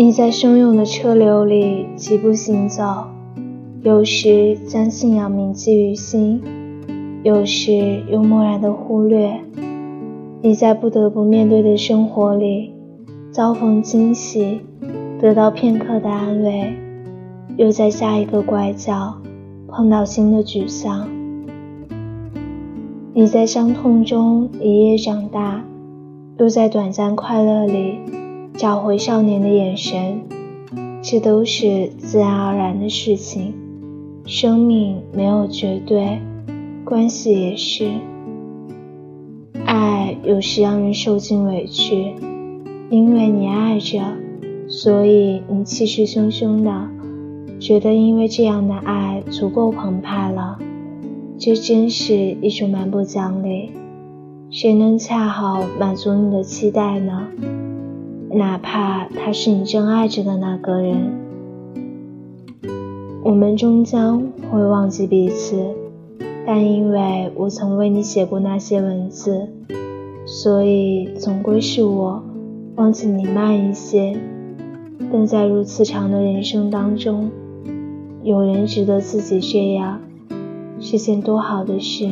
你在汹涌的车流里疾步行走，有时将信仰铭记于心，有时又漠然的忽略。你在不得不面对的生活里，遭逢惊喜，得到片刻的安慰，又在下一个拐角碰到新的沮丧。你在伤痛中一夜长大，又在短暂快乐里。找回少年的眼神，这都是自然而然的事情。生命没有绝对，关系也是。爱有时让人受尽委屈，因为你爱着，所以你气势汹汹的，觉得因为这样的爱足够澎湃了。这真是一种蛮不讲理。谁能恰好满足你的期待呢？哪怕他是你真爱着的那个人，我们终将会忘记彼此。但因为我曾为你写过那些文字，所以总归是我忘记你慢一些。但在如此长的人生当中，有人值得自己这样，是件多好的事。